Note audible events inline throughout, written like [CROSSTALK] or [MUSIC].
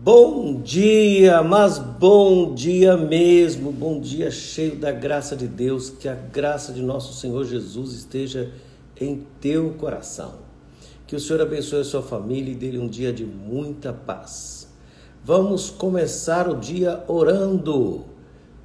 Bom dia, mas bom dia mesmo, bom dia cheio da graça de Deus, que a graça de nosso Senhor Jesus esteja em teu coração. Que o Senhor abençoe a sua família e dê-lhe um dia de muita paz. Vamos começar o dia orando.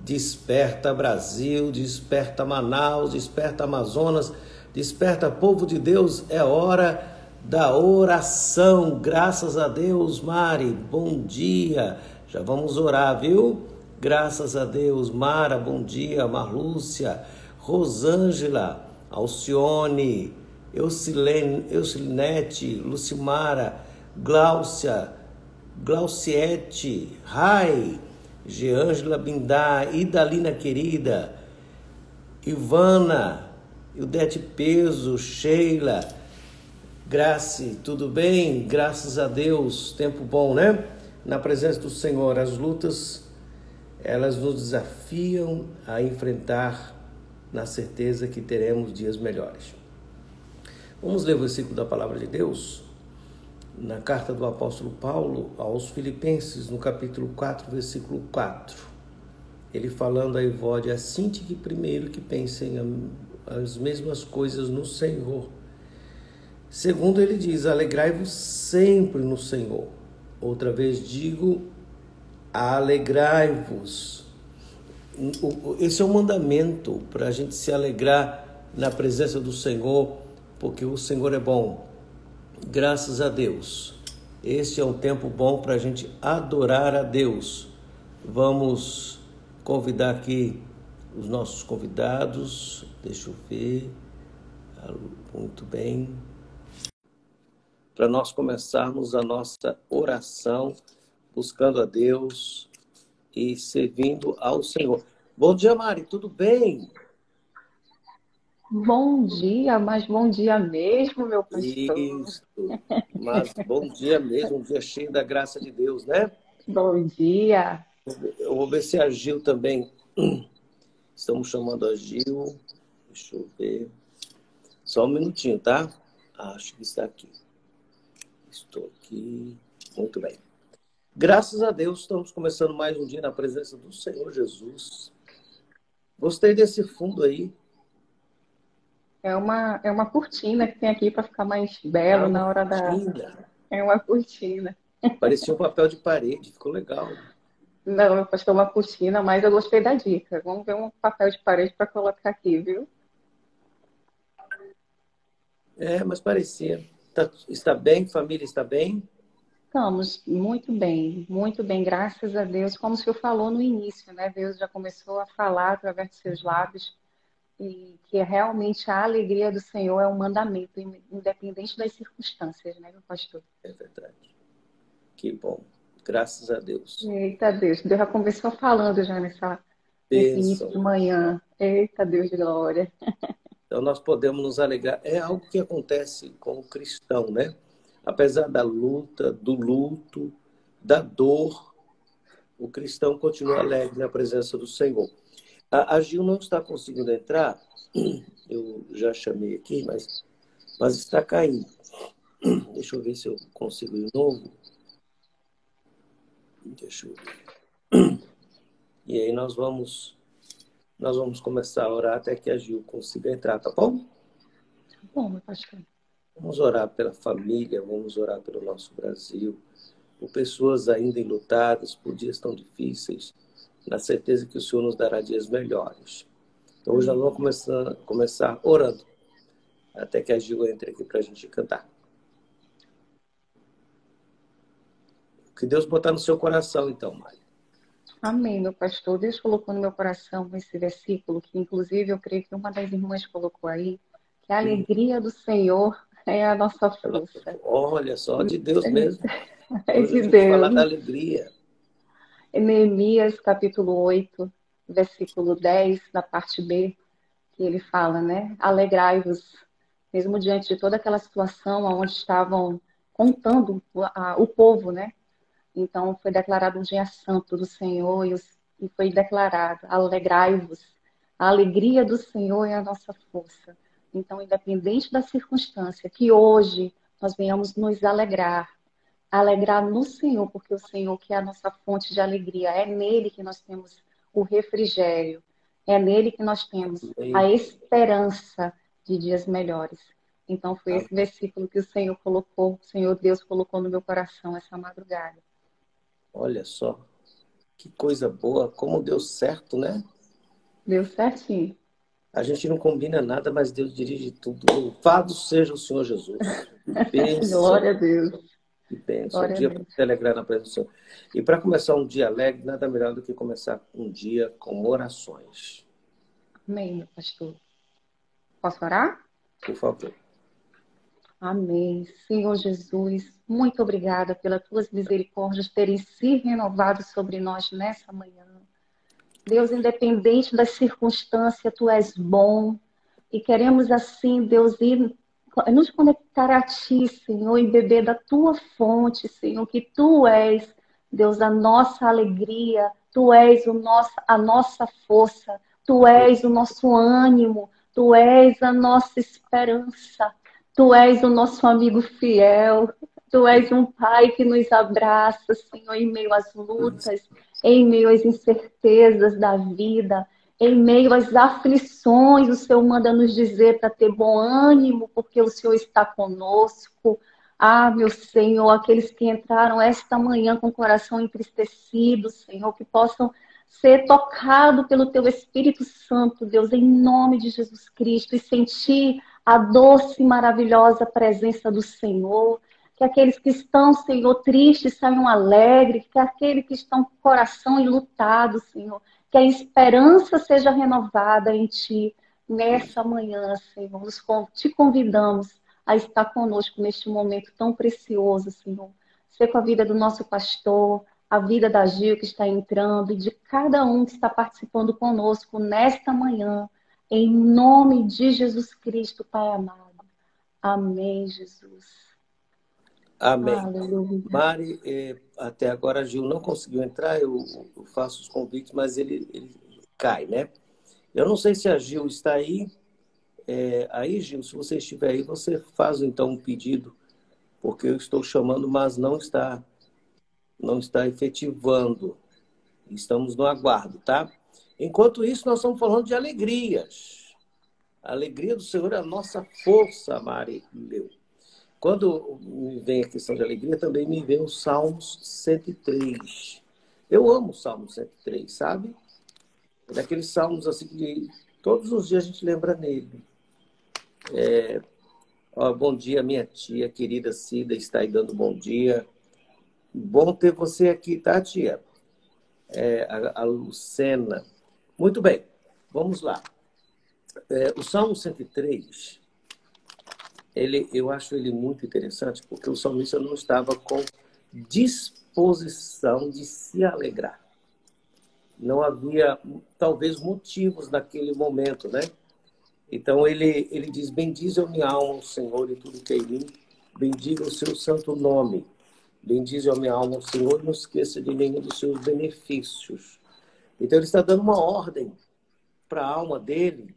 Desperta Brasil, desperta Manaus, desperta Amazonas, desperta povo de Deus, é hora da oração. Graças a Deus, Mari. Bom dia. Já vamos orar, viu? Graças a Deus, Mara. Bom dia, Marlúcia, Rosângela, Alcione, Eucilinete, Lucimara, Gláucia, Glauciete, Rai, Geângela Bindá, Idalina querida, Ivana, Ildete Peso, Sheila, Grace, tudo bem? Graças a Deus, tempo bom, né? Na presença do Senhor, as lutas, elas nos desafiam a enfrentar na certeza que teremos dias melhores. Vamos ler o versículo da palavra de Deus na carta do apóstolo Paulo aos Filipenses, no capítulo 4, versículo 4. Ele falando a Evode, assim que primeiro que pensem as mesmas coisas no Senhor Segundo ele diz: alegrai-vos sempre no Senhor. Outra vez digo: alegrai-vos. Esse é um mandamento para a gente se alegrar na presença do Senhor, porque o Senhor é bom. Graças a Deus. Este é um tempo bom para a gente adorar a Deus. Vamos convidar aqui os nossos convidados. Deixa eu ver. Muito bem para nós começarmos a nossa oração, buscando a Deus e servindo ao Senhor. Bom dia, Mari, tudo bem? Bom dia, mas bom dia mesmo, meu pastor. Isso, mas bom dia mesmo, um dia cheio da graça de Deus, né? Bom dia. Eu vou ver se a Gil também. Estamos chamando a Gil. Deixa eu ver. Só um minutinho, tá? Acho que está aqui. Estou aqui. Muito bem. Graças a Deus, estamos começando mais um dia na presença do Senhor Jesus. Gostei desse fundo aí. É uma, é uma cortina que tem aqui para ficar mais belo é na hora cortina. da. É uma cortina. Parecia um papel de parede, ficou legal. Não, eu postei uma cortina, mas eu gostei da dica. Vamos ver um papel de parede para colocar aqui, viu? É, mas parecia. Tá, está bem? Família está bem? Estamos muito bem, muito bem, graças a Deus. Como o senhor falou no início, né? Deus já começou a falar através de seus lábios e que realmente a alegria do Senhor é um mandamento, independente das circunstâncias, né, meu pastor? É verdade. Que bom. Graças a Deus. Eita Deus, Deus já começou falando já nessa, nesse início de manhã. Eita Deus de glória. [LAUGHS] Então nós podemos nos alegrar. É algo que acontece com o cristão, né? Apesar da luta, do luto, da dor, o cristão continua alegre na presença do Senhor. A, a Gil não está conseguindo entrar, eu já chamei aqui, mas, mas está caindo. Deixa eu ver se eu consigo de novo. Deixa eu ver. E aí nós vamos nós vamos começar a orar até que a Gil consiga entrar, tá bom? Tá bom, meu pastor. Vamos orar pela família, vamos orar pelo nosso Brasil, por pessoas ainda enlutadas, por dias tão difíceis, na certeza que o Senhor nos dará dias melhores. Então hoje nós vamos começar, começar orando, até que a Gil entre aqui para a gente cantar. O que Deus botar no seu coração, então, Mário. Amém, meu pastor. Deus colocou no meu coração esse versículo, que inclusive eu creio que uma das irmãs colocou aí, que a alegria do Senhor é a nossa força. Olha só, de Deus mesmo. [LAUGHS] É de Deus. Falar da alegria. Neemias, capítulo 8, versículo 10, na parte B, que ele fala, né? Alegrai-vos, mesmo diante de toda aquela situação onde estavam contando o povo, né? Então foi declarado um dia santo do Senhor e foi declarado: alegrai-vos. A alegria do Senhor é a nossa força. Então, independente da circunstância, que hoje nós venhamos nos alegrar. alegrar no Senhor, porque o Senhor que é a nossa fonte de alegria, é nele que nós temos o refrigério, é nele que nós temos a esperança de dias melhores. Então foi esse versículo que o Senhor colocou, o Senhor Deus colocou no meu coração essa madrugada. Olha só, que coisa boa, como deu certo, né? Deu certinho. A gente não combina nada, mas Deus dirige tudo. Louvado seja o Senhor Jesus. [LAUGHS] Glória a Deus. Que bênção. Um dia para se alegrar na presença do Senhor. E para começar um dia alegre, nada melhor do que começar um dia com orações. Amém, pastor. Posso orar? Por favor. Amém. Senhor Jesus, muito obrigada pelas tuas misericórdias terem se renovado sobre nós nessa manhã. Deus, independente das circunstâncias, tu és bom. E queremos assim, Deus, ir nos conectar a ti, Senhor, e beber da tua fonte, Senhor, que tu és, Deus, a nossa alegria, tu és o nosso, a nossa força, tu és o nosso ânimo, tu és a nossa esperança, tu és o nosso amigo fiel, tu és um pai que nos abraça, Senhor, em meio às lutas, em meio às incertezas da vida, em meio às aflições, o Senhor manda nos dizer para ter bom ânimo, porque o Senhor está conosco. Ah, meu Senhor, aqueles que entraram esta manhã com o coração entristecido, Senhor, que possam ser tocados pelo Teu Espírito Santo, Deus, em nome de Jesus Cristo, e sentir a doce e maravilhosa presença do Senhor que aqueles que estão, Senhor, tristes saiam alegres, que aqueles que estão com o coração enlutado, Senhor, que a esperança seja renovada em Ti nessa manhã, Senhor. te convidamos a estar conosco neste momento tão precioso, Senhor. Ser com a vida do nosso pastor, a vida da Gil que está entrando e de cada um que está participando conosco nesta manhã, em nome de Jesus Cristo, Pai amado. Amém, Jesus. Amém. Aleluia. Mari, eh, até agora a Gil não conseguiu entrar, eu, eu faço os convites, mas ele, ele, cai, né? Eu não sei se a Gil está aí. É, aí, Gil, se você estiver aí, você faz então um pedido, porque eu estou chamando, mas não está, não está efetivando. Estamos no aguardo, tá? Enquanto isso, nós estamos falando de alegrias. A alegria do Senhor é a nossa força, Mari. Meu. Quando me vem a questão de alegria, também me vem o Salmos 103. Eu amo o Salmo 103, sabe? É daqueles salmos assim que todos os dias a gente lembra nele. É, ó, bom dia, minha tia, querida Cida, está aí dando bom dia. Bom ter você aqui, tá, tia? É, a, a, Lucena. Muito bem, vamos lá. É, o Salmo 103 ele, eu acho ele muito interessante, porque o salmista não estava com disposição de se alegrar. Não havia, talvez, motivos naquele momento, né? Então ele, ele diz: Bendize a minha alma, o Senhor, e tudo que é em mim. Bendiga o seu santo nome. Bendize a minha alma, o Senhor, e não esqueça de nenhum dos seus benefícios. Então ele está dando uma ordem para a alma dele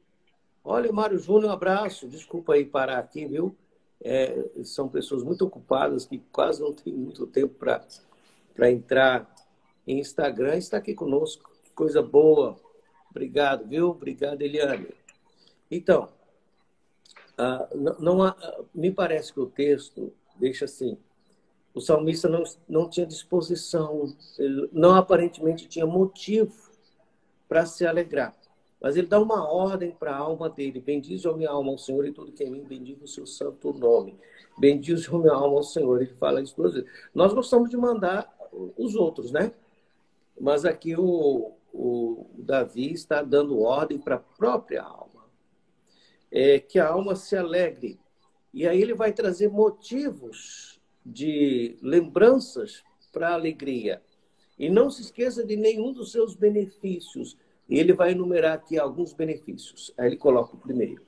Olha, Mário Júnior, um abraço. Desculpa aí parar aqui, viu? É, são pessoas muito ocupadas que quase não têm muito tempo para entrar em Instagram. Está aqui conosco. Que coisa boa. Obrigado, viu? Obrigado, Eliane. Então, ah, não, não há, me parece que o texto deixa assim. O salmista não, não tinha disposição, não aparentemente tinha motivo para se alegrar. Mas ele dá uma ordem para a alma dele. Bendize a minha alma ao Senhor e tudo que em mim bendiga o seu santo nome. Bendize a minha alma ao Senhor. Ele fala isso duas vezes. Nós gostamos de mandar os outros, né? Mas aqui o, o Davi está dando ordem para a própria alma. É, que a alma se alegre. E aí ele vai trazer motivos de lembranças para a alegria. E não se esqueça de nenhum dos seus benefícios e ele vai enumerar aqui alguns benefícios. Aí ele coloca o primeiro.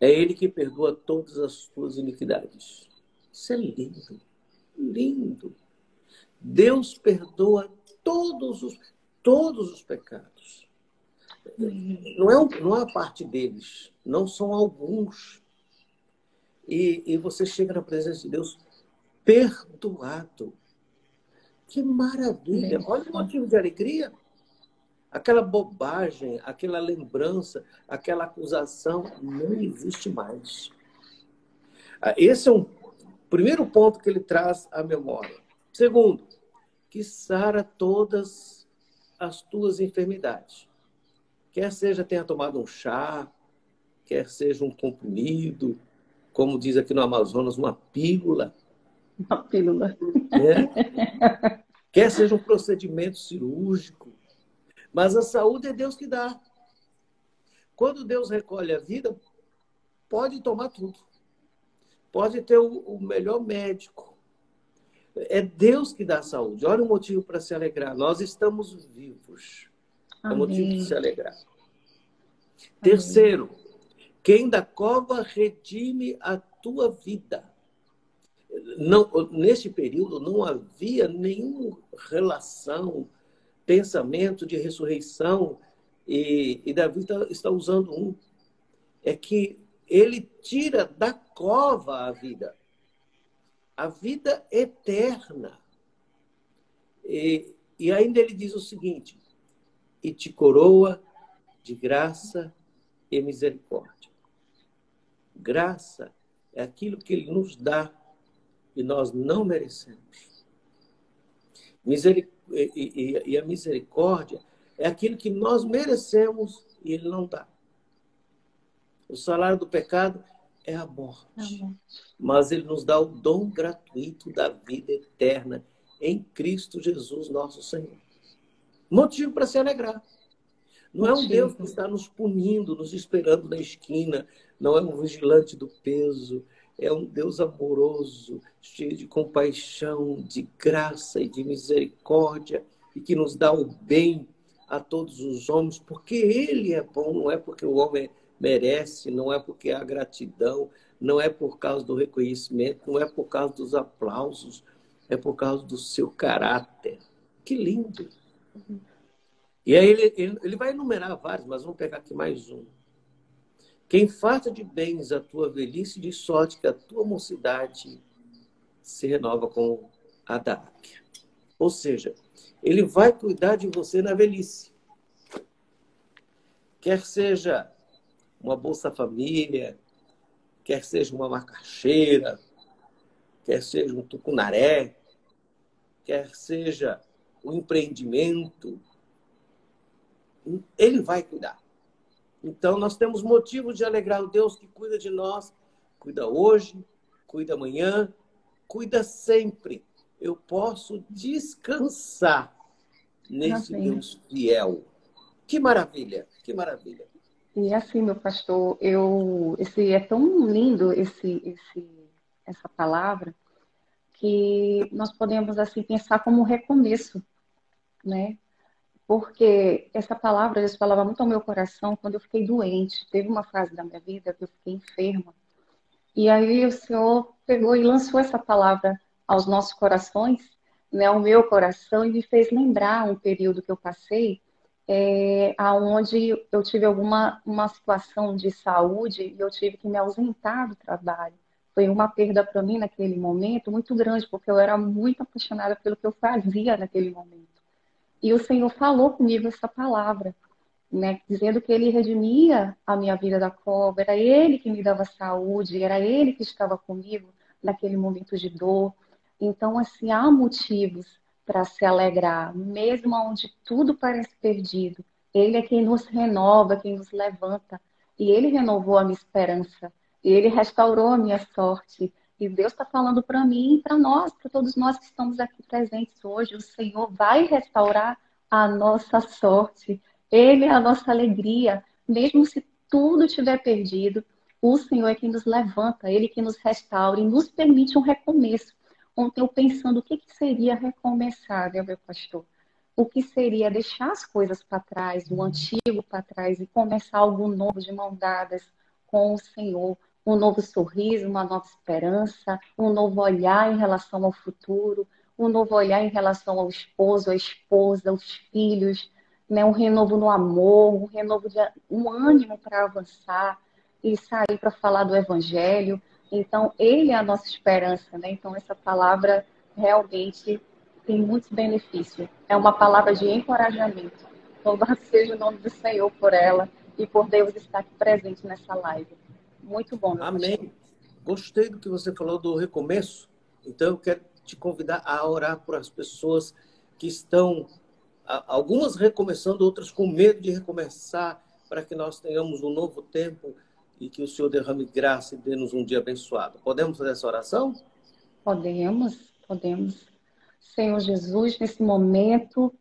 É ele que perdoa todas as suas iniquidades. Isso é lindo. Lindo. Deus perdoa todos os, todos os pecados. Não é, não é a parte deles, não são alguns. E, e você chega na presença de Deus perdoado. Que maravilha! Olha o motivo de alegria. Aquela bobagem, aquela lembrança, aquela acusação não existe mais. Ah, esse é um primeiro ponto que ele traz à memória. Segundo, que sara todas as tuas enfermidades. Quer seja tenha tomado um chá, quer seja um comprimido, como diz aqui no Amazonas, uma pílula. Uma pílula. É. [LAUGHS] quer seja um procedimento cirúrgico, mas a saúde é Deus que dá. Quando Deus recolhe a vida, pode tomar tudo. Pode ter o melhor médico. É Deus que dá a saúde. Olha o motivo para se alegrar. Nós estamos vivos. Amém. É motivo de se alegrar. Amém. Terceiro, quem da cova redime a tua vida. Não, neste período não havia nenhuma relação pensamento de ressurreição, e, e Davi está, está usando um, é que ele tira da cova a vida, a vida eterna. E, e ainda ele diz o seguinte: e te coroa de graça e misericórdia. Graça é aquilo que ele nos dá e nós não merecemos. Misericórdia e, e, e a misericórdia é aquilo que nós merecemos e ele não dá. O salário do pecado é a morte. Mas ele nos dá o dom gratuito da vida eterna em Cristo Jesus, nosso Senhor. Motivo para se alegrar. Não é um Deus que está nos punindo, nos esperando na esquina, não é um vigilante do peso, é um Deus amoroso, cheio de compaixão, de graça e de misericórdia, e que nos dá o bem a todos os homens, porque Ele é bom, não é porque o homem merece, não é porque há gratidão, não é por causa do reconhecimento, não é por causa dos aplausos, é por causa do seu caráter. Que lindo! E aí ele, ele, ele vai enumerar vários, mas vamos pegar aqui mais um. Quem farta de bens a tua velhice, de sorte que a tua mocidade se renova com a da Ou seja, ele vai cuidar de você na velhice. Quer seja uma Bolsa Família, quer seja uma macaxeira, quer seja um tucunaré, quer seja um empreendimento, ele vai cuidar. Então, nós temos motivo de alegrar o Deus que cuida de nós, cuida hoje, cuida amanhã, cuida sempre. Eu posso descansar nesse Amém. Deus fiel. Que maravilha, que maravilha. E assim, meu pastor, eu esse é tão lindo esse, esse essa palavra que nós podemos assim pensar como um recomeço, né? Porque essa palavra, Deus falava muito ao meu coração quando eu fiquei doente. Teve uma fase da minha vida que eu fiquei enferma. E aí o Senhor pegou e lançou essa palavra aos nossos corações, né, ao meu coração, e me fez lembrar um período que eu passei, é, aonde eu tive alguma uma situação de saúde e eu tive que me ausentar do trabalho. Foi uma perda para mim naquele momento muito grande, porque eu era muito apaixonada pelo que eu fazia naquele momento. E o Senhor falou comigo essa palavra, né, dizendo que Ele redimia a minha vida da cobra, era Ele que me dava saúde, era Ele que estava comigo naquele momento de dor. Então, assim, há motivos para se alegrar, mesmo onde tudo parece perdido. Ele é quem nos renova, quem nos levanta. E Ele renovou a minha esperança. Ele restaurou a minha sorte. E Deus está falando para mim e para nós, para todos nós que estamos aqui presentes hoje. O Senhor vai restaurar a nossa sorte. Ele é a nossa alegria. Mesmo se tudo estiver perdido, o Senhor é quem nos levanta, Ele que nos restaura e nos permite um recomeço. Ontem eu pensando o que, que seria recomeçar, né, meu pastor? O que seria deixar as coisas para trás, o antigo para trás e começar algo novo de mão dadas com o Senhor, um novo sorriso, uma nova esperança, um novo olhar em relação ao futuro, um novo olhar em relação ao esposo, à esposa, aos filhos, né? um renovo no amor, um renovo de um ânimo para avançar e sair para falar do evangelho. Então, Ele é a nossa esperança, né? Então, essa palavra realmente tem muitos benefícios. É uma palavra de encorajamento. Louvado [LAUGHS] seja o nome do Senhor por ela e por Deus estar aqui presente nessa live. Muito bom. Amém. Pastor. Gostei do que você falou do recomeço. Então, eu quero te convidar a orar por as pessoas que estão, algumas recomeçando, outras com medo de recomeçar, para que nós tenhamos um novo tempo e que o Senhor derrame graça e dê-nos um dia abençoado. Podemos fazer essa oração? Podemos, podemos. Senhor Jesus, nesse momento,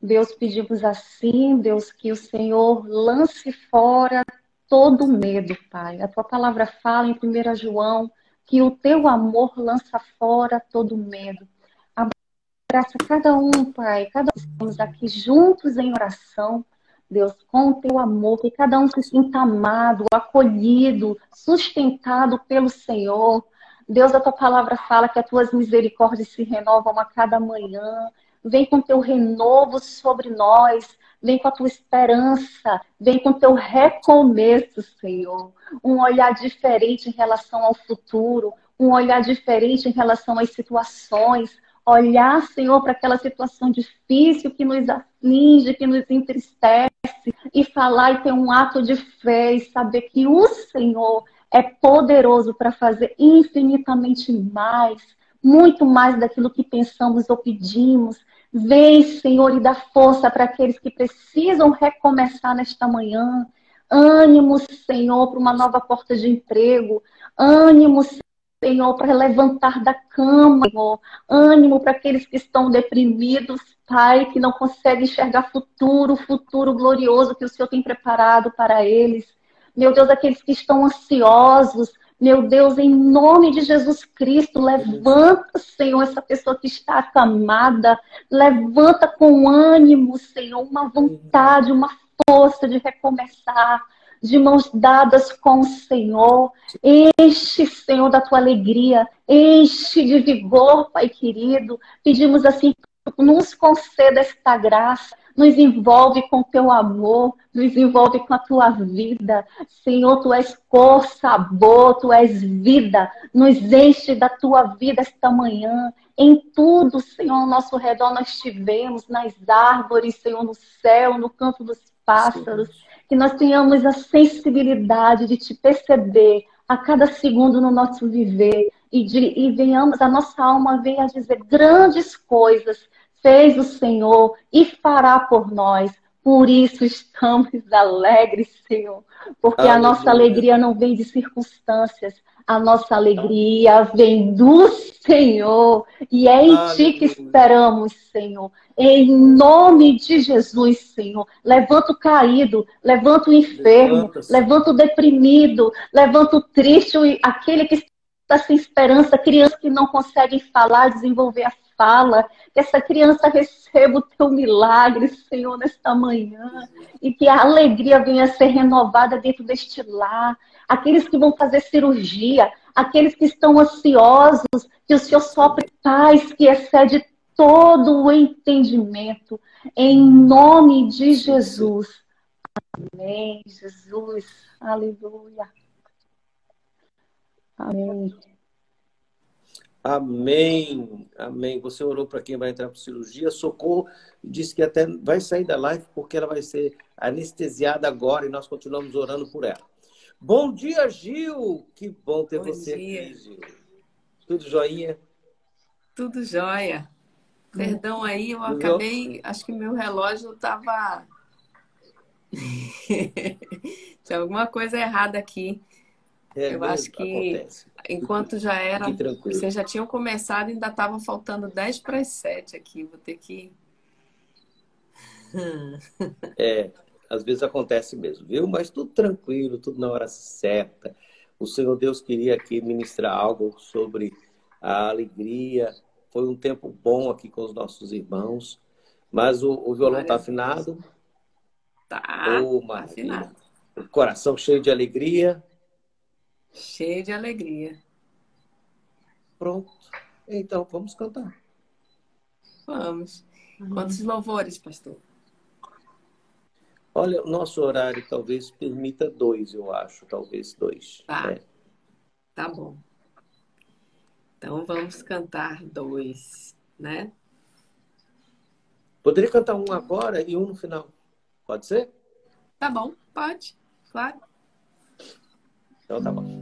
Deus pedimos assim, Deus, que o Senhor lance fora todo medo, Pai. A tua palavra fala em 1 João que o teu amor lança fora todo medo. Abraça cada um, Pai, cada um estamos aqui juntos em oração, Deus, com o teu amor, que cada um se sinta amado, acolhido, sustentado pelo Senhor. Deus, a tua palavra fala que as tuas misericórdias se renovam a cada manhã. Vem com teu renovo sobre nós. Vem com a tua esperança. Vem com teu recomeço, Senhor. Um olhar diferente em relação ao futuro. Um olhar diferente em relação às situações. Olhar, Senhor, para aquela situação difícil que nos aflige, que nos entristece. E falar e ter um ato de fé e saber que o Senhor é poderoso para fazer infinitamente mais, muito mais daquilo que pensamos ou pedimos. Vem, Senhor, e dá força para aqueles que precisam recomeçar nesta manhã. Ânimo, Senhor, para uma nova porta de emprego. Ânimo, Senhor, para levantar da cama, Senhor. Ânimo para aqueles que estão deprimidos, Pai, que não conseguem enxergar futuro, futuro glorioso que o Senhor tem preparado para eles. Meu Deus, aqueles que estão ansiosos, meu Deus, em nome de Jesus Cristo, levanta, Senhor, essa pessoa que está acamada. Levanta com ânimo, Senhor, uma vontade, uma força de recomeçar, de mãos dadas com o Senhor. Enche, Senhor, da tua alegria, enche de vigor, Pai querido. Pedimos assim, nos conceda esta graça nos envolve com teu amor, nos envolve com a tua vida. Senhor, tu és cor, sabor, tu és vida. Nos enche da tua vida esta manhã. Em tudo, Senhor, ao nosso redor nós tivemos, nas árvores, Senhor, no céu, no canto dos pássaros. Sim. Que nós tenhamos a sensibilidade de te perceber a cada segundo no nosso viver e, de, e venhamos, a nossa alma venha a dizer grandes coisas fez o Senhor e fará por nós. Por isso estamos [LAUGHS] alegres, Senhor, porque Aleluia. a nossa alegria não vem de circunstâncias, a nossa alegria vem do Senhor e é em Aleluia. Ti que esperamos, Senhor. Em nome de Jesus, Senhor. Levanta o caído, levanta o enfermo, levanta, levanta o deprimido, levanta o triste, aquele que sem esperança, criança que não consegue falar, desenvolver a fala, que essa criança receba o teu milagre, Senhor, nesta manhã, e que a alegria venha a ser renovada dentro deste lar. Aqueles que vão fazer cirurgia, aqueles que estão ansiosos, que o Senhor sopre paz que excede todo o entendimento, em nome de Jesus. Amém, Jesus. Aleluia. Amém. Amém, amém. Você orou para quem vai entrar para cirurgia. Socorro disse que até vai sair da live porque ela vai ser anestesiada agora e nós continuamos orando por ela. Bom dia, Gil. Que bom ter bom você dia. aqui, Gil. Tudo joinha? Tudo jóia. Perdão aí, eu acabei. Acho que meu relógio estava. [LAUGHS] Tinha alguma coisa errada aqui. É, eu acho que acontece. enquanto já era, vocês já tinham começado, ainda estava faltando 10 para as 7 aqui. Vou ter que. é, às vezes acontece mesmo, viu? Mas tudo tranquilo, tudo na hora certa. O Senhor Deus queria aqui ministrar algo sobre a alegria. Foi um tempo bom aqui com os nossos irmãos. Mas o, o violão está afinado? Tá. Oh, tá afinado. O coração cheio de alegria. Cheio de alegria. Pronto. Então, vamos cantar. Vamos. Quantos louvores, pastor? Olha, o nosso horário talvez permita dois, eu acho. Talvez dois. Tá. É. Tá bom. Então vamos cantar dois, né? Poderia cantar um agora e um no final. Pode ser? Tá bom, pode, claro. Então tá bom.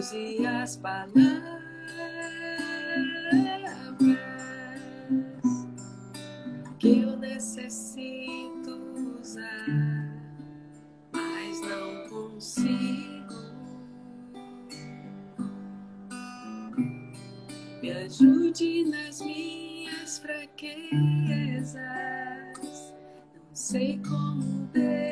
Use as palavras que eu necessito usar, mas não consigo. Me ajude nas minhas fraquezas. Não sei como devo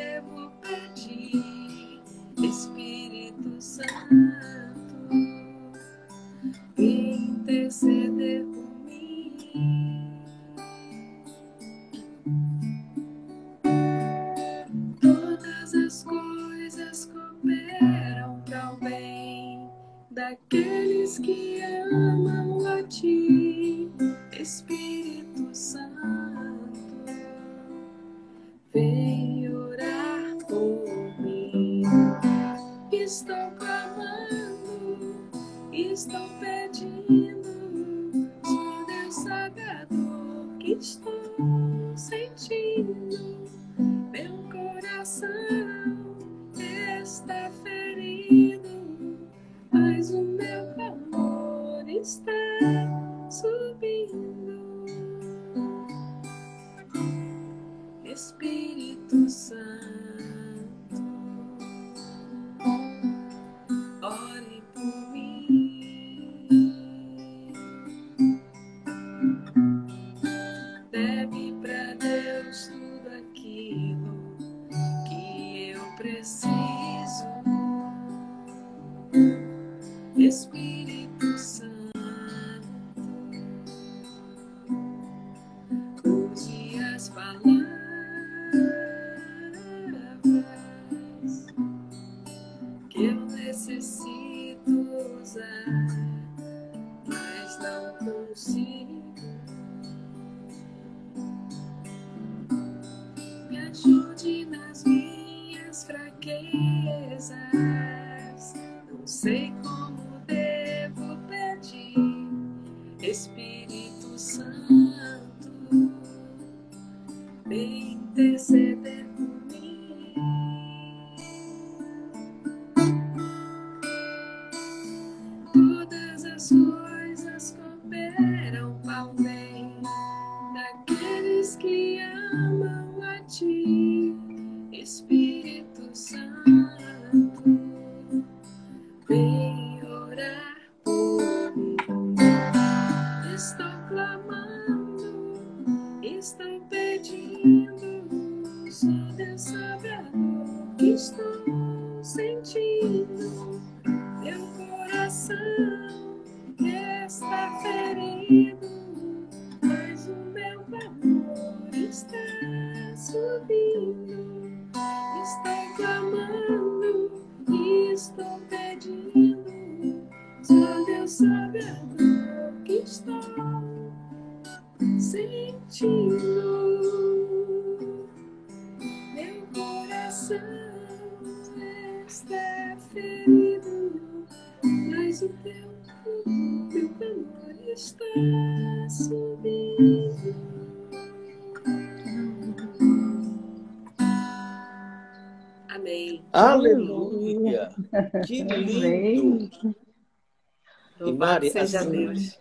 Mari, seja assim, Deus.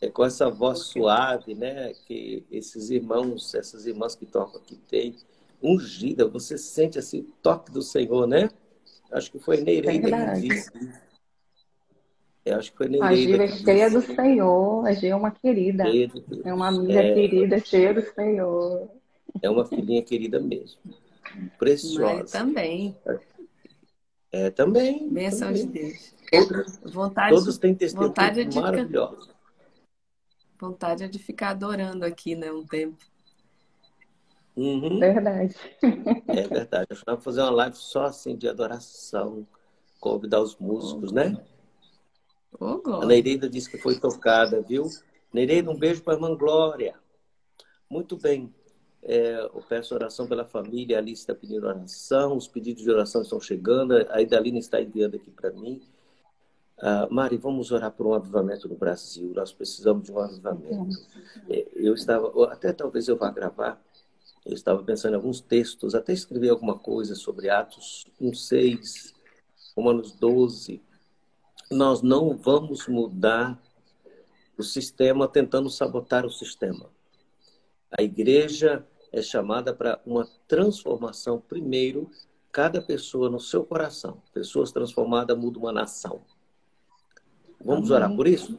É com essa voz suave, né? Que esses irmãos, essas irmãs que tocam aqui têm, ungida, você sente assim o toque do Senhor, né? Acho que foi Nereida que disse. Eu acho que foi Nereida. A Gira é cheia do Senhor, a Gira é uma querida. É uma amiga é... querida, cheia do Senhor. É uma filhinha querida mesmo. Preciosa. Mas também. É, também. Benção de Deus. Todos, vontade, todos têm testemunhos maravilhosos. Ficar, vontade é de ficar adorando aqui, né? Um tempo. Uhum. Verdade. É verdade. Eu vou fazer uma live só assim de adoração, convidar os músicos, oh, né? Oh, a Nereida disse que foi tocada, viu? Nereida, um beijo para a irmã Glória. Muito bem. É, eu peço oração pela família, a Alice está pedindo oração, os pedidos de oração estão chegando, a Idalina está enviando aqui para mim. Uh, Mari, vamos orar por um avivamento no Brasil, nós precisamos de um avivamento. É, eu estava, até talvez eu vá gravar, eu estava pensando em alguns textos, até escrever alguma coisa sobre Atos 1,6, Romanos 12. Nós não vamos mudar o sistema tentando sabotar o sistema. A igreja é chamada para uma transformação primeiro, cada pessoa no seu coração. Pessoas transformadas mudam uma nação. Vamos Amém. orar por isso?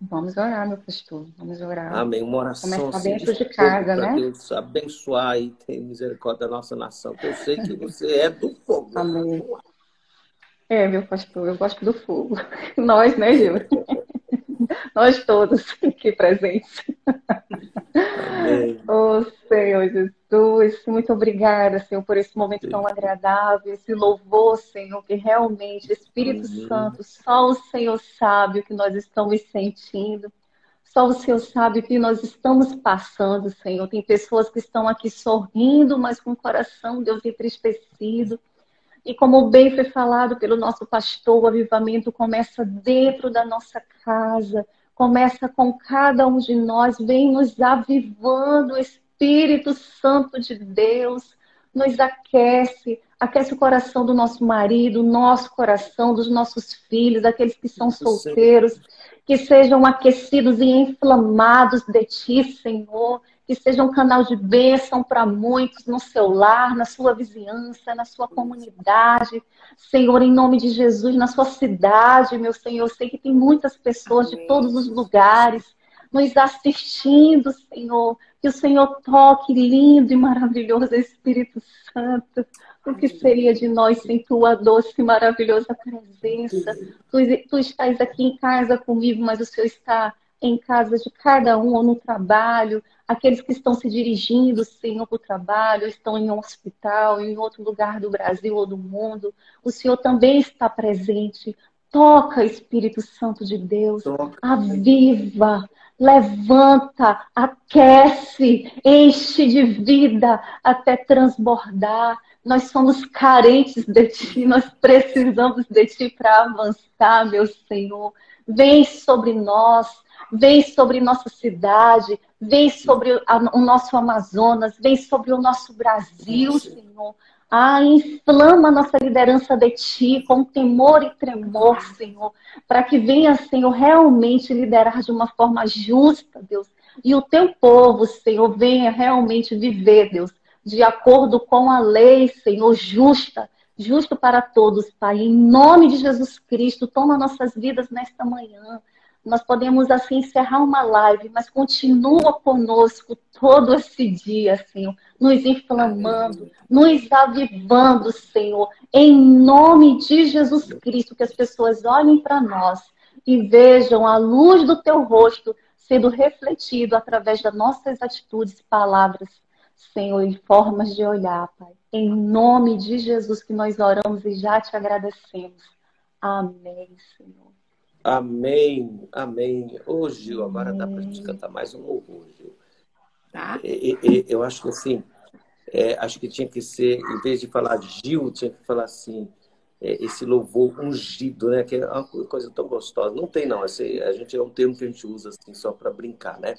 Vamos orar, meu pastor. Vamos orar. Amém. Uma oração Começar assim, dentro de casa, né? Deus abençoar e ter misericórdia da nossa nação. Eu sei que [LAUGHS] você é do fogo. Amém. É, meu pastor, eu gosto do fogo. [LAUGHS] Nós, né, Gil? [LAUGHS] [LAUGHS] Nós todos aqui presentes. Amém. Oh, Senhor Jesus, muito obrigada, Senhor, por esse momento tão agradável, esse louvor, Senhor, que realmente, Espírito Amém. Santo, só o Senhor sabe o que nós estamos sentindo. Só o Senhor sabe o que nós estamos passando, Senhor. Tem pessoas que estão aqui sorrindo, mas com o coração, Deus, entristecido. E como bem foi falado pelo nosso pastor, o avivamento começa dentro da nossa casa, começa com cada um de nós, vem nos avivando, o Espírito Santo de Deus nos aquece, aquece o coração do nosso marido, nosso coração, dos nossos filhos, aqueles que são solteiros, que sejam aquecidos e inflamados de Ti, Senhor, que seja um canal de bênção para muitos no seu lar, na sua vizinhança, na sua comunidade. Senhor, em nome de Jesus, na sua cidade, meu Senhor, eu sei que tem muitas pessoas Amém. de todos os lugares nos assistindo, Senhor. Que o Senhor toque lindo e maravilhoso Espírito Santo. O que seria de nós sem tua doce e maravilhosa presença? Tu, tu estás aqui em casa comigo, mas o Senhor está em casa de cada um ou no trabalho, aqueles que estão se dirigindo, Senhor, para o trabalho, estão em um hospital, em outro lugar do Brasil ou do mundo, o Senhor também está presente. Toca, Espírito Santo de Deus, Toca. aviva, levanta, aquece, enche de vida até transbordar. Nós somos carentes de Ti, nós precisamos de Ti para avançar, meu Senhor. Vem sobre nós, vem sobre nossa cidade, vem sobre o nosso Amazonas, vem sobre o nosso Brasil, Senhor. Ah, inflama nossa liderança de Ti com temor e tremor, Senhor, para que venha, Senhor, realmente liderar de uma forma justa, Deus. E o Teu povo, Senhor, venha realmente viver, Deus, de acordo com a lei, Senhor, justa, justo para todos, Pai. Em nome de Jesus Cristo, toma nossas vidas nesta manhã nós podemos assim encerrar uma live, mas continua conosco todo esse dia, Senhor, nos inflamando, nos avivando, Senhor, em nome de Jesus Cristo, que as pessoas olhem para nós e vejam a luz do teu rosto sendo refletido através das nossas atitudes, palavras, Senhor, e formas de olhar, Pai. Em nome de Jesus que nós oramos e já te agradecemos. Amém, Senhor. Amém, amém. Ô, Gil, agora dá para a gente cantar mais um louvor, Gil. Tá. eu acho que assim, é, acho que tinha que ser, em vez de falar Gil, tinha que falar assim, é, esse louvor ungido, né? Que é uma coisa tão gostosa. Não tem, não. Esse, a gente é um termo que a gente usa assim, só para brincar, né?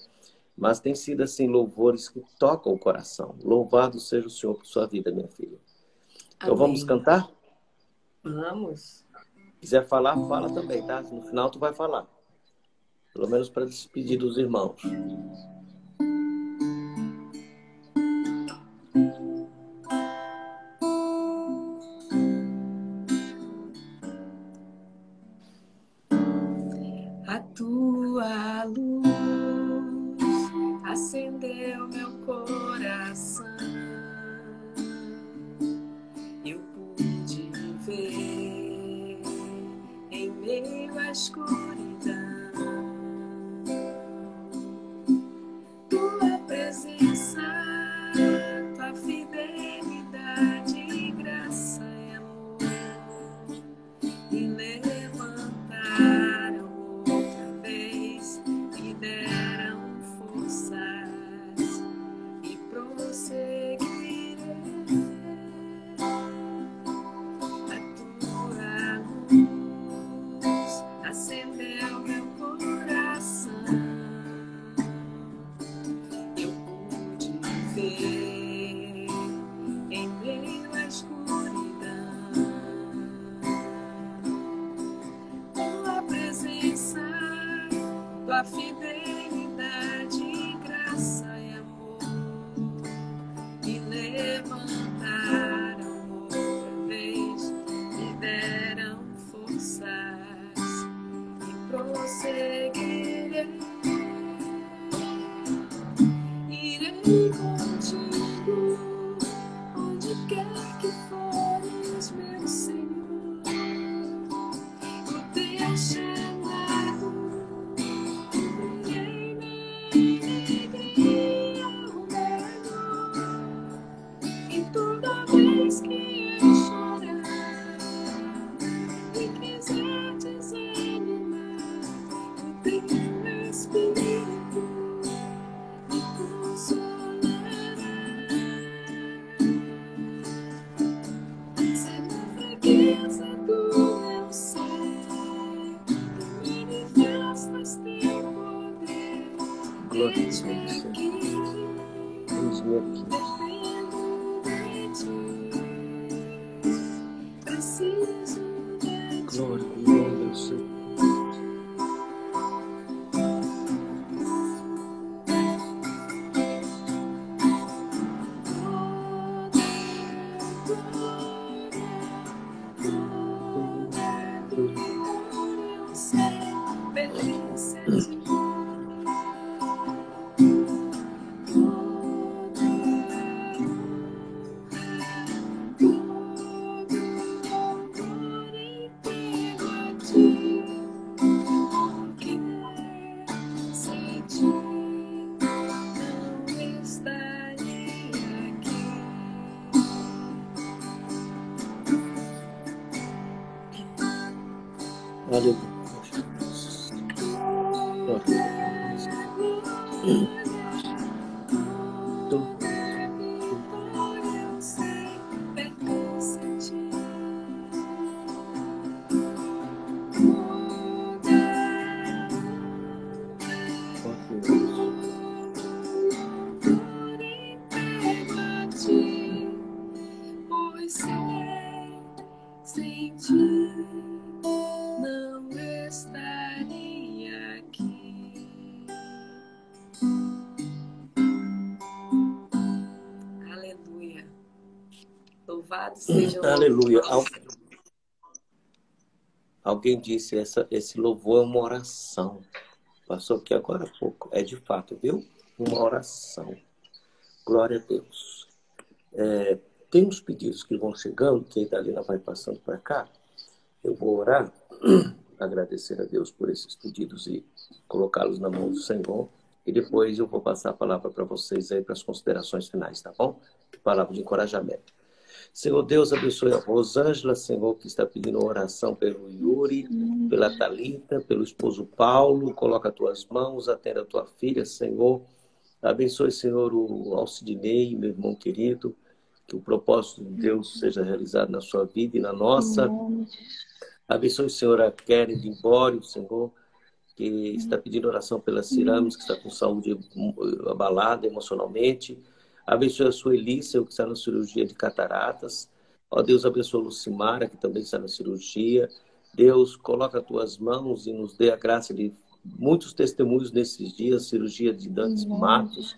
Mas tem sido assim, louvores que tocam o coração. Louvado seja o Senhor por sua vida, minha filha. Então vamos cantar? Vamos quiser falar, fala também, tá? No final tu vai falar. Pelo menos para despedir dos irmãos. a escuridão. Valeu. Aleluia. Alguém disse, essa, esse louvor é uma oração. Passou aqui agora há pouco. É de fato, viu? Uma oração. Glória a Deus. É, tem uns pedidos que vão chegando, que a Idalina vai passando para cá. Eu vou orar, [CLEARS THROAT] agradecer a Deus por esses pedidos e colocá-los na mão do Senhor. E depois eu vou passar a palavra para vocês aí para as considerações finais, tá bom? Palavra de encorajamento. Senhor Deus, abençoe a Rosângela, Senhor, que está pedindo oração pelo Yuri, pela Talita, pelo esposo Paulo. Coloca as tuas mãos, atenda a tua filha, Senhor. Abençoe, Senhor, o Alcidinei, meu irmão querido. Que o propósito de Deus seja realizado na sua vida e na nossa. Abençoe, Senhor, a Keren de Embório, Senhor, que está pedindo oração pelas cerâmicas, que está com saúde abalada emocionalmente. Abençoe a sua Elícia, que está na cirurgia de cataratas. Ó Deus, abençoe a Lucimara, que também está na cirurgia. Deus, coloca as tuas mãos e nos dê a graça de muitos testemunhos nesses dias, cirurgia de Dantes Matos.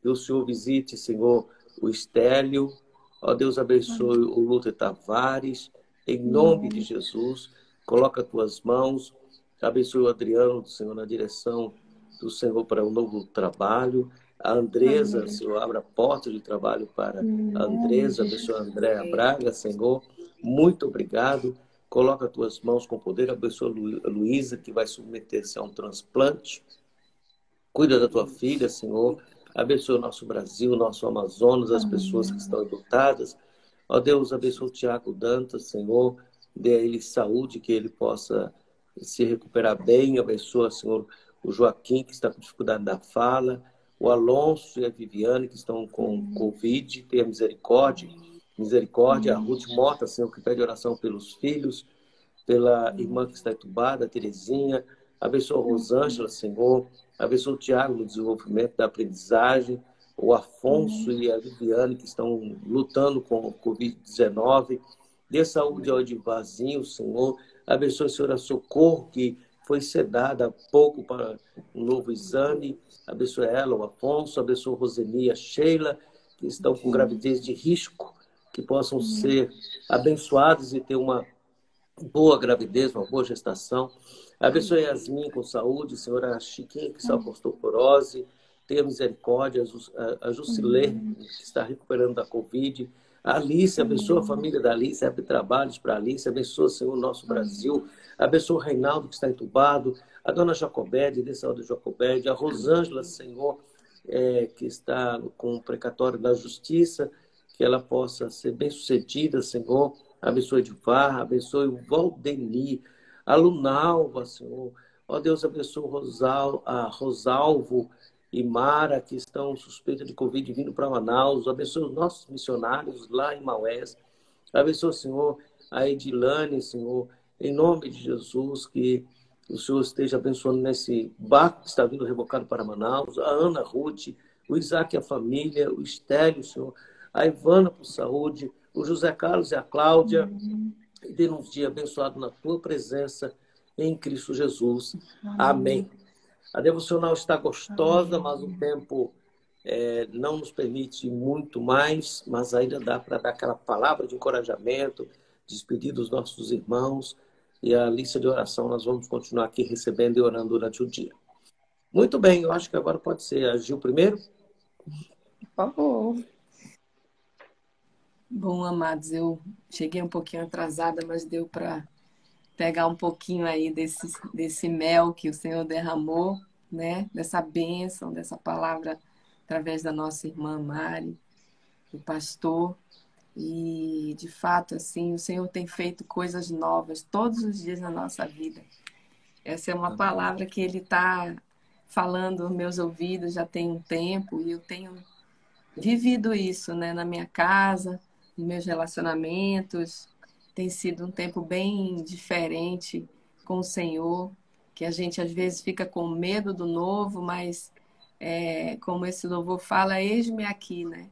Que o Senhor visite, Senhor, o Estélio. Ó Deus, abençoe o Luther Tavares. Em nome de Jesus, coloca as tuas mãos. Abençoe o Adriano, Senhor, na direção do Senhor para um novo trabalho. A Andresa. Senhor, abra porta de trabalho para a Andresa, abençoa a Andréa Braga, Senhor. Muito obrigado. Coloca as tuas mãos com poder, abençoa a Luísa, que vai submeter-se a um transplante. Cuida da tua filha, Senhor. Abençoa o nosso Brasil, o nosso Amazonas, as pessoas que estão enlutadas. Ó Deus, abençoa o Tiago Dantas, Senhor. Dê a ele saúde, que ele possa se recuperar bem. Abençoa, Senhor, o Joaquim, que está com dificuldade da fala. O Alonso e a Viviane, que estão com Covid. Tenha misericórdia. Misericórdia. A Ruth Mota, Senhor, que pede oração pelos filhos. Pela irmã que está entubada, a Terezinha. Abençoa a Rosângela, Senhor. Abençoa o Tiago no desenvolvimento da aprendizagem o Afonso uhum. e a Viviane, que estão lutando com o Covid-19. Dê saúde ao Edivazinho, Senhor. Abençoe, Senhor, a Socorro, que foi sedada há pouco para um novo exame. Abençoe ela, o Afonso. Abençoe Roseni a Sheila, que estão com gravidez de risco, que possam ser abençoados e ter uma boa gravidez, uma boa gestação. Abençoe Yasmin com saúde, senhora Chiquinha, que está com osteoporose tenha misericórdia, a Jusilê, que está recuperando da Covid, a Alice, abençoa a família da Alice, abre trabalhos para a Alice, abençoa, Senhor, o nosso Brasil, abençoa o Reinaldo, que está entubado, a dona Jacobede, dê saúde Jacobede, a Rosângela, Senhor, é, que está com o precatório da justiça, que ela possa ser bem sucedida, Senhor, abençoe Edvar, abençoe o Valdeni, a Lunalva, Senhor, ó Deus, abençoe Rosal, a Rosalvo, e Mara, que estão suspeitas de Covid vindo para Manaus. Abençoe os nossos missionários lá em Maués. Abençoe, Senhor, a Edilane, Senhor, em nome de Jesus, que o Senhor esteja abençoando nesse barco que está vindo revocado para Manaus, a Ana Ruth, o Isaac e a família, o Estélio, Senhor, a Ivana por saúde, o José Carlos e a Cláudia. Uhum. E dê uns dias abençoados na tua presença, em Cristo Jesus. Amém. Amém. A devocional está gostosa, mas o tempo é, não nos permite muito mais, mas ainda dá para dar aquela palavra de encorajamento, despedir dos nossos irmãos e a lista de oração nós vamos continuar aqui recebendo e orando durante o dia. Muito bem, eu acho que agora pode ser a Gil primeiro. Por favor. Bom, amados, eu cheguei um pouquinho atrasada, mas deu para pegar um pouquinho aí desse, desse mel que o Senhor derramou, né? Dessa bênção, dessa palavra através da nossa irmã Mari, do pastor. E, de fato, assim, o Senhor tem feito coisas novas todos os dias na nossa vida. Essa é uma palavra que Ele está falando nos meus ouvidos já tem um tempo e eu tenho vivido isso, né? Na minha casa, nos meus relacionamentos, tem sido um tempo bem diferente com o Senhor, que a gente às vezes fica com medo do novo, mas é, como esse louvor fala, eis-me aqui, né?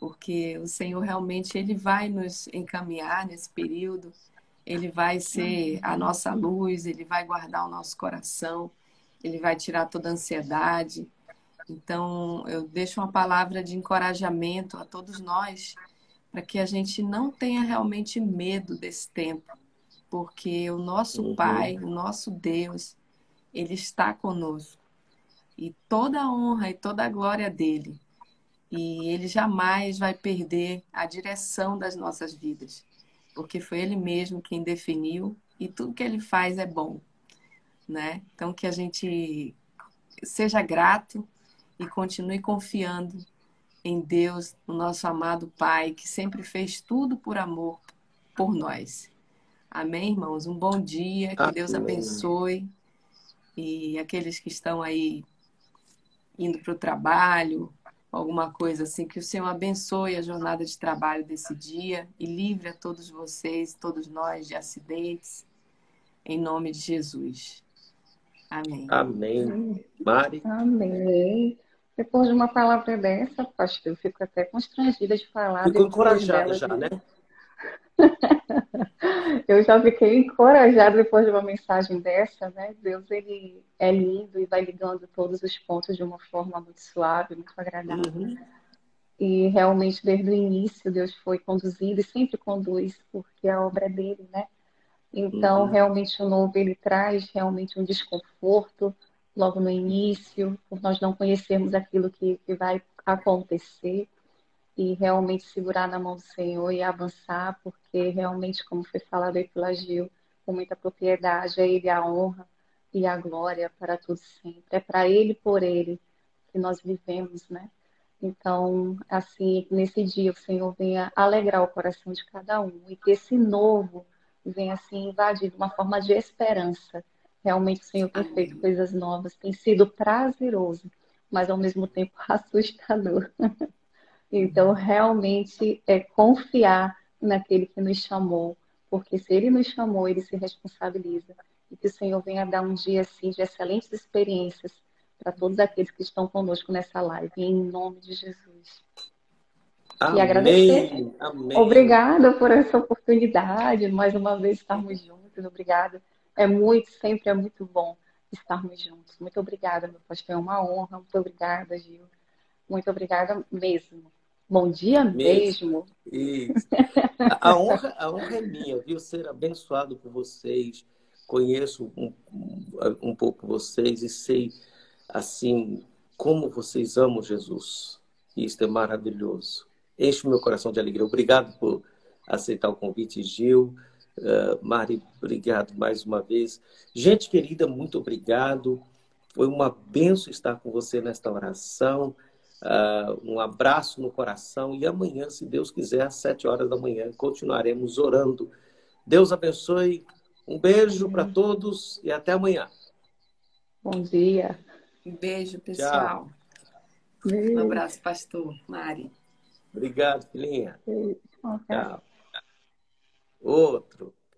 Porque o Senhor realmente ele vai nos encaminhar nesse período, ele vai ser a nossa luz, ele vai guardar o nosso coração, ele vai tirar toda a ansiedade. Então, eu deixo uma palavra de encorajamento a todos nós para que a gente não tenha realmente medo desse tempo, porque o nosso uhum. Pai, o nosso Deus, ele está conosco. E toda a honra e toda a glória dele. E ele jamais vai perder a direção das nossas vidas, porque foi ele mesmo quem definiu e tudo que ele faz é bom, né? Então que a gente seja grato e continue confiando em Deus, o nosso amado Pai, que sempre fez tudo por amor por nós. Amém, irmãos? Um bom dia, que Amém. Deus abençoe. E aqueles que estão aí indo para o trabalho, alguma coisa assim, que o Senhor abençoe a jornada de trabalho desse dia e livre a todos vocês, todos nós de acidentes, em nome de Jesus. Amém. Amém. Mari. Amém. Depois de uma palavra dessa, pastor, eu fico até constrangida de falar. Ficou encorajada já, né? Eu já fiquei encorajada depois de uma mensagem dessa, né? Deus, ele é lindo e vai ligando todos os pontos de uma forma muito suave, muito agradável. Uhum. E realmente, desde o início, Deus foi conduzindo e sempre conduz, porque a obra é dele, né? Então, uhum. realmente, o novo, ele traz realmente um desconforto, logo no início, por nós não conhecermos aquilo que, que vai acontecer. E realmente segurar na mão do Senhor e avançar, porque realmente, como foi falado aí pela Gil, com muita propriedade, é Ele a honra e a glória para todos sempre. É para Ele por Ele que nós vivemos, né? Então, assim, nesse dia o Senhor venha alegrar o coração de cada um e que esse novo venha assim invadir de uma forma de esperança. Realmente o Senhor tem feito coisas novas, tem sido prazeroso, mas ao mesmo tempo [LAUGHS] assustador. Então, realmente é confiar naquele que nos chamou, porque se ele nos chamou, ele se responsabiliza. E que o Senhor venha dar um dia assim de excelentes experiências para todos aqueles que estão conosco nessa live, em nome de Jesus. Amém, e agradecer. Amém. Obrigada por essa oportunidade, mais uma vez estarmos juntos. Obrigada. É muito, sempre é muito bom estarmos juntos. Muito obrigada, meu pastor. É uma honra. Muito obrigada, Gil. Muito obrigada mesmo. Bom dia mesmo. mesmo. A, honra, a honra é minha, viu? Ser abençoado por vocês. Conheço um, um pouco vocês e sei assim, como vocês amam Jesus. Isso é maravilhoso. Enche o meu coração de alegria. Obrigado por aceitar o convite, Gil. Uh, Mari, obrigado mais uma vez. Gente querida, muito obrigado. Foi uma benção estar com você nesta oração. Uh, um abraço no coração. E amanhã, se Deus quiser, às sete horas da manhã, continuaremos orando. Deus abençoe. Um beijo para todos e até amanhã. Bom dia. Um beijo, pessoal. Beijo. Um abraço, pastor Mari. Obrigado, filhinha. Tchau. Outro.